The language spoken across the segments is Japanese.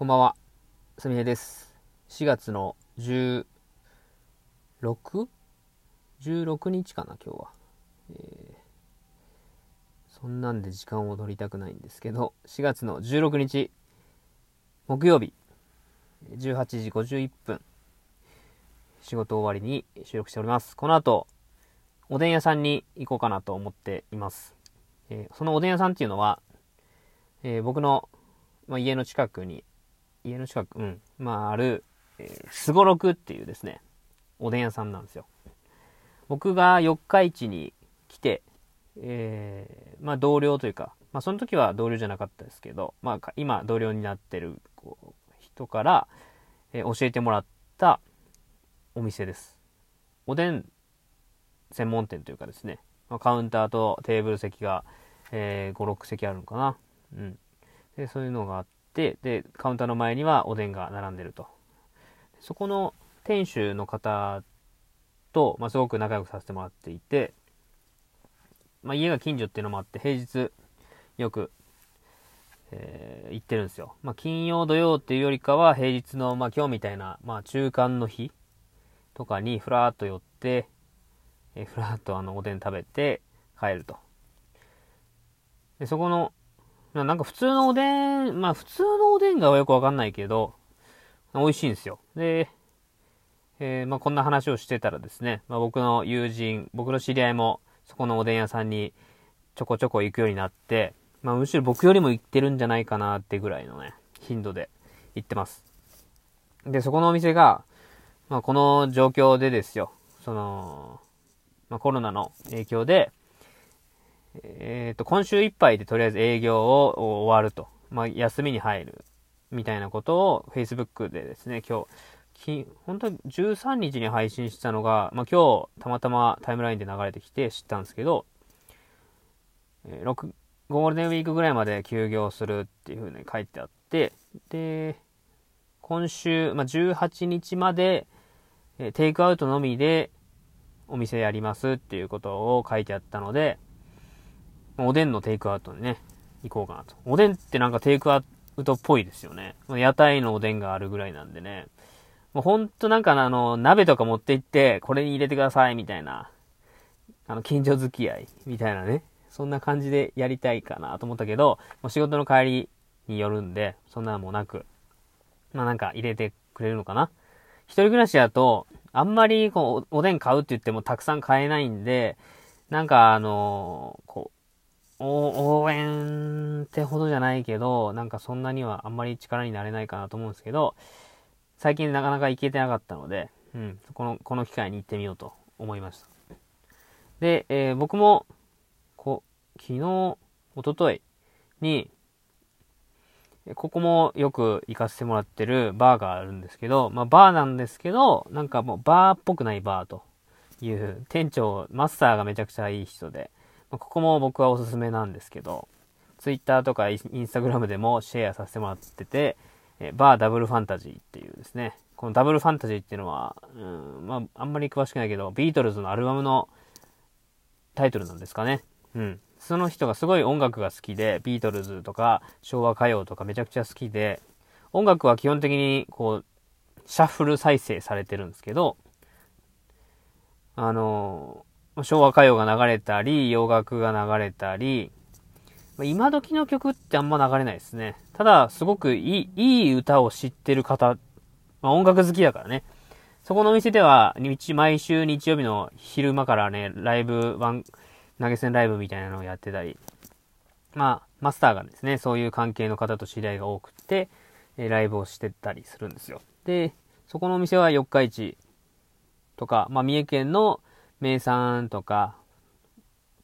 こんばんは。すみへです。4月の 16?16 日かな、今日は。えー、そんなんで時間を取りたくないんですけど、4月の16日、木曜日、18時51分、仕事終わりに収録しております。この後、おでん屋さんに行こうかなと思っています。えー、そのおでん屋さんっていうのは、えー、僕の、まあ、家の近くに、家の近く、うん、まあ、ある、えすごろくっていうですね、おでん屋さんなんですよ。僕が四日市に来て、えー、まあ、同僚というか、まあ、その時は同僚じゃなかったですけど、まあ、今、同僚になってるこう人から、えー、教えてもらったお店です。おでん専門店というかですね、まあ、カウンターとテーブル席が、えー、5、6席あるのかな。うん。で、そういうのがあって、で、カウンターの前にはおでんが並んでると。そこの店主の方と、まあ、すごく仲良くさせてもらっていて、まあ、家が近所っていうのもあって、平日よく、えー、行ってるんですよ。まあ、金曜土曜っていうよりかは、平日の、まあ、今日みたいな、まあ、中間の日とかにふらーっと寄って、えー、ふらーっとあの、おでん食べて帰ると。で、そこの、なんか普通のおでん、まあ普通のおでんがよくわかんないけど、美味しいんですよ。で、えー、まあこんな話をしてたらですね、まあ僕の友人、僕の知り合いもそこのおでん屋さんにちょこちょこ行くようになって、まあむしろ僕よりも行ってるんじゃないかなってぐらいのね、頻度で行ってます。で、そこのお店が、まあこの状況でですよ、その、まあコロナの影響で、えっ、ー、と、今週いっぱいでとりあえず営業を終わると。まあ、休みに入る。みたいなことを Facebook でですね、今日、本当に13日に配信したのが、まあ、今日たまたまタイムラインで流れてきて知ったんですけど、えー、6ゴールデンウィークぐらいまで休業するっていうふうに書いてあって、で、今週、まあ、18日まで、えー、テイクアウトのみでお店やりますっていうことを書いてあったので、おでんのテイクアウトにね、行こうかなと。おでんってなんかテイクアウトっぽいですよね。屋台のおでんがあるぐらいなんでね。もうほんとなんかあの、鍋とか持って行って、これに入れてくださいみたいな、あの、近所付き合いみたいなね。そんな感じでやりたいかなと思ったけど、もう仕事の帰りによるんで、そんなのもなく、まあなんか入れてくれるのかな。一人暮らしだと、あんまりこう、おでん買うって言ってもたくさん買えないんで、なんかあのこう、応援ってほどじゃないけど、なんかそんなにはあんまり力になれないかなと思うんですけど、最近なかなか行けてなかったので、うん、この、この機会に行ってみようと思いました。で、えー、僕も、こ、昨日、おとといに、ここもよく行かせてもらってるバーがあるんですけど、まあバーなんですけど、なんかもうバーっぽくないバーという、店長、マスターがめちゃくちゃいい人で、まここも僕はおすすめなんですけど、ツイッターとかインスタグラムでもシェアさせてもらってて、えバーダブルファンタジーっていうですね、このダブルファンタジーっていうのは、うん、まあ、あんまり詳しくないけど、ビートルズのアルバムのタイトルなんですかね。うん。その人がすごい音楽が好きで、ビートルズとか昭和歌謡とかめちゃくちゃ好きで、音楽は基本的にこう、シャッフル再生されてるんですけど、あの昭和歌謡が流れたり、洋楽が流れたり、今時の曲ってあんま流れないですね。ただ、すごくいい、いい歌を知ってる方、まあ、音楽好きだからね。そこのお店では、毎週日曜日の昼間からね、ライブ、ワン、投げ銭ライブみたいなのをやってたり、まあ、マスターがですね、そういう関係の方と知り合いが多くて、えライブをしてたりするんですよ。で、そこのお店は四日市とか、まあ、三重県の名産とか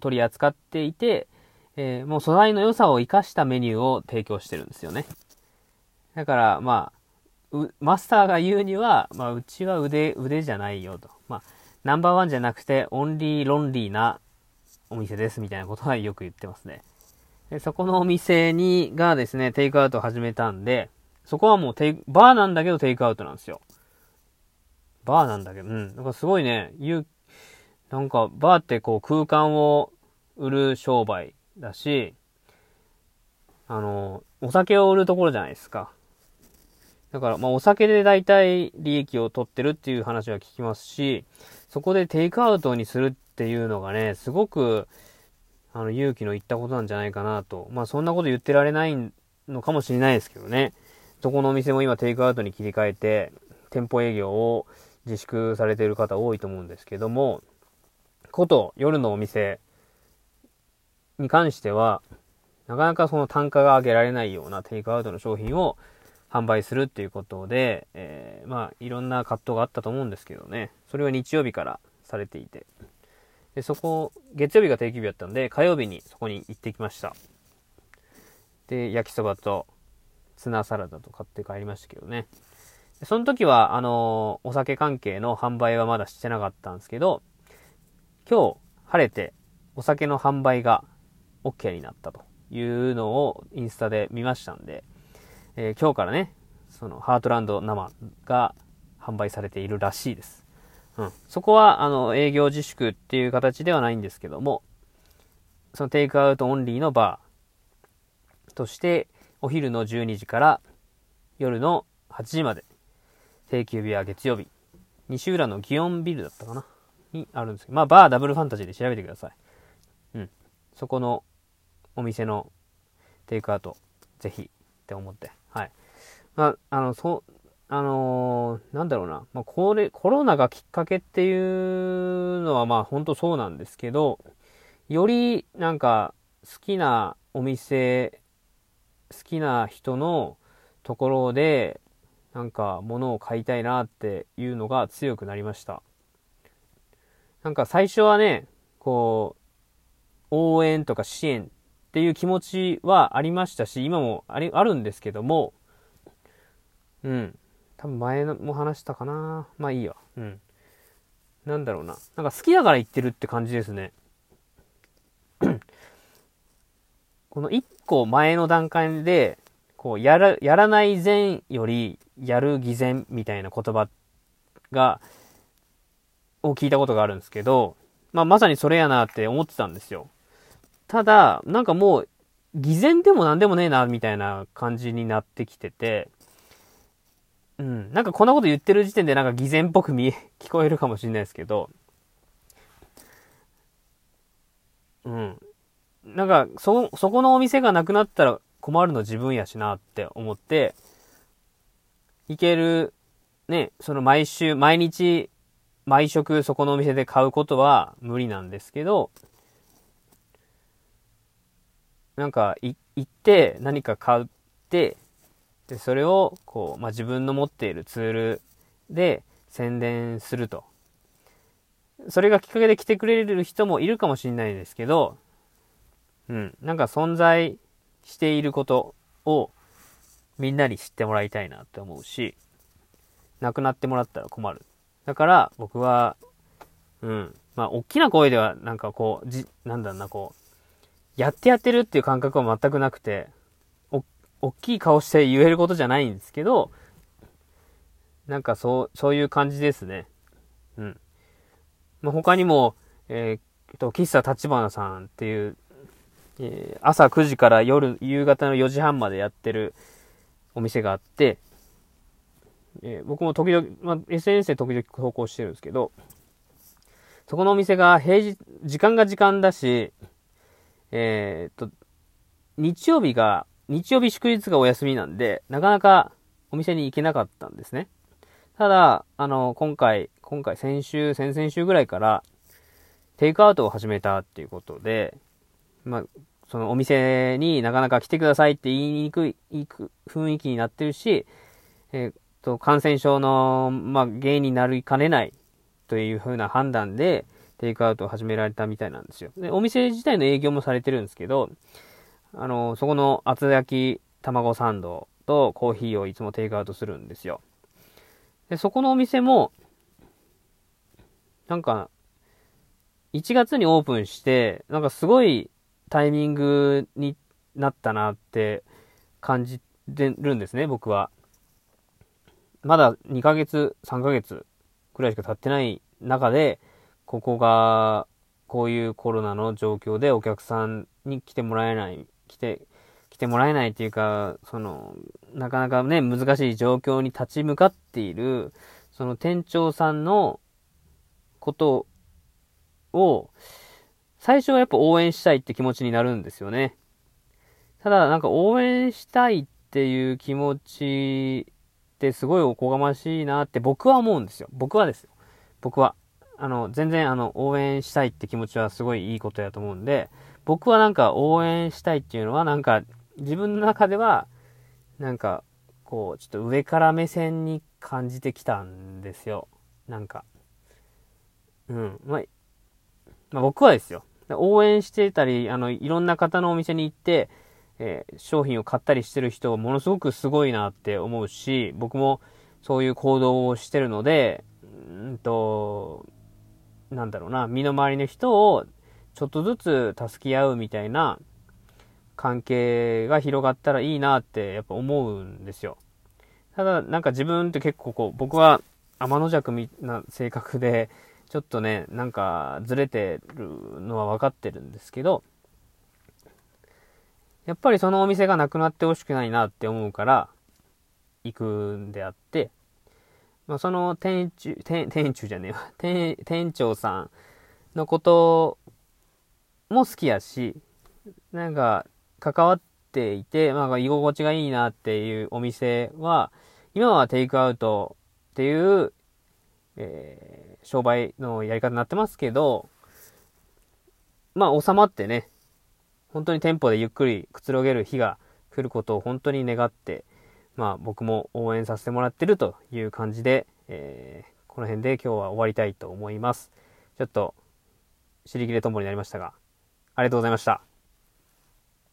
取り扱っていて、えー、もう素材の良さを活かしたメニューを提供してるんですよね。だから、まあ、マスターが言うには、まあ、うちは腕、腕じゃないよと。まあ、ナンバーワンじゃなくて、オンリー、ロンリーなお店ですみたいなことはよく言ってますね。でそこのお店に、がですね、テイクアウトを始めたんで、そこはもうテイバーなんだけどテイクアウトなんですよ。バーなんだけど、うん。なんかすごいね、勇なんか、バーってこう空間を売る商売だし、あの、お酒を売るところじゃないですか。だから、まあ、お酒で大体利益を取ってるっていう話は聞きますし、そこでテイクアウトにするっていうのがね、すごく、あの、勇気の言ったことなんじゃないかなと。まあ、そんなこと言ってられないのかもしれないですけどね。どこのお店も今テイクアウトに切り替えて、店舗営業を自粛されてる方多いと思うんですけども、こと夜のお店に関しては、なかなかその単価が上げられないようなテイクアウトの商品を販売するっていうことで、えー、まあ、いろんな葛藤があったと思うんですけどね。それは日曜日からされていて。で、そこ、月曜日が定休日だったんで、火曜日にそこに行ってきました。で、焼きそばとツナサラダと買って帰りましたけどね。その時は、あのー、お酒関係の販売はまだしてなかったんですけど、今日晴れてお酒の販売が OK になったというのをインスタで見ましたんで、えー、今日からね、そのハートランド生が販売されているらしいです。うん。そこは、あの、営業自粛っていう形ではないんですけども、そのテイクアウトオンリーのバーとして、お昼の12時から夜の8時まで、定休日は月曜日、西浦の祇園ビルだったかなにあるんですけど、まあ、バーダブルファンタジーで調べてください。うん。そこのお店のテイクアウト、ぜひって思って。はい。まあ、あの、そう、あのー、なんだろうな。まあ、これ、コロナがきっかけっていうのは、まあ、ほんとそうなんですけど、より、なんか、好きなお店、好きな人のところで、なんか、物を買いたいなっていうのが強くなりました。なんか、最初はね、こう、応援とか支援っていう気持ちはありましたし、今もありあるんですけども、うん。多分前も話したかな。まあいいわ。うん。なんだろうな。なんか好きだから言ってるって感じですね。この一個前の段階で、こう、やら、やらない前より、やる偽善みたいな言葉が、を聞いたことがあるんですけど、まあまさにそれやなって思ってたんですよ。ただ、なんかもう、偽善でも何でもねえな、みたいな感じになってきてて、うん。なんかこんなこと言ってる時点でなんか偽善っぽく見え、聞こえるかもしれないですけど、うん。なんか、そ、そこのお店がなくなったら困るの自分やしなって思って、行ける、ね、その毎週、毎日、毎食そこのお店で買うことは無理なんですけど、なんか、行って何か買って、で、それを、こう、まあ、自分の持っているツールで宣伝すると。それがきっかけで来てくれる人もいるかもしれないですけど、うん、なんか存在していることをみんなに知ってもらいたいなって思うし、亡くなってもらったら困る。だから僕は、うん、まあ、大きな声ではなんかこう、じ、なんだろうな、こう、やってやってるっていう感覚は全くなくて、お、大きい顔して言えることじゃないんですけど、なんかそう、そういう感じですね。うん。まあ、他にも、えー、と、喫茶立花さんっていう、えー、朝9時から夜、夕方の4時半までやってるお店があって、えー、僕も時々、まあ、SNS で時々投稿してるんですけど、そこのお店が平日、時間が時間だし、えー、っと、日曜日が、日曜日祝日がお休みなんで、なかなかお店に行けなかったんですね。ただ、あの、今回、今回先週、先々週ぐらいから、テイクアウトを始めたっていうことで、まあ、そのお店になかなか来てくださいって言いにくい、いく雰囲気になってるし、えー、と、感染症の、まあ、原因になりかねないというふうな判断で、テイクアウトを始められたみたいなんですよ。で、お店自体の営業もされてるんですけど、あの、そこの厚焼き卵サンドとコーヒーをいつもテイクアウトするんですよ。で、そこのお店も、なんか、1月にオープンして、なんかすごいタイミングになったなって感じてるんですね、僕は。まだ2ヶ月、3ヶ月くらいしか経ってない中で、ここが、こういうコロナの状況でお客さんに来てもらえない、来て、来てもらえないっていうか、その、なかなかね、難しい状況に立ち向かっている、その店長さんのことを、最初はやっぱ応援したいって気持ちになるんですよね。ただ、なんか応援したいっていう気持ちってすごいおこがましいなって僕は思うんですよ。僕はですよ。僕は。あの、全然あの、応援したいって気持ちはすごいいいことやと思うんで、僕はなんか応援したいっていうのはなんか自分の中では、なんか、こう、ちょっと上から目線に感じてきたんですよ。なんか。うん。まあ、まあ、僕はですよ。応援してたり、あの、いろんな方のお店に行って、えー、商品を買ったりしてる人がものすごくすごいなって思うし、僕もそういう行動をしてるので、うんと、なんだろうな、身の回りの人をちょっとずつ助け合うみたいな関係が広がったらいいなってやっぱ思うんですよ。ただなんか自分って結構こう、僕は天の弱な性格で、ちょっとね、なんかずれてるのは分かってるんですけど、やっぱりそのお店がなくなってほしくないなって思うから、行くんであって、まあ、その店長、店、店長じゃねえわ、店、店長さんのことも好きやし、なんか、関わっていて、まあ、居心地がいいなっていうお店は、今はテイクアウトっていう、えー、商売のやり方になってますけど、まあ、収まってね、本当に店舗でゆっくりくつろげる日が来ることを本当に願って、まあ僕も応援させてもらってるという感じで、えー、この辺で今日は終わりたいと思います。ちょっと、尻切れともになりましたが、ありがとうございました。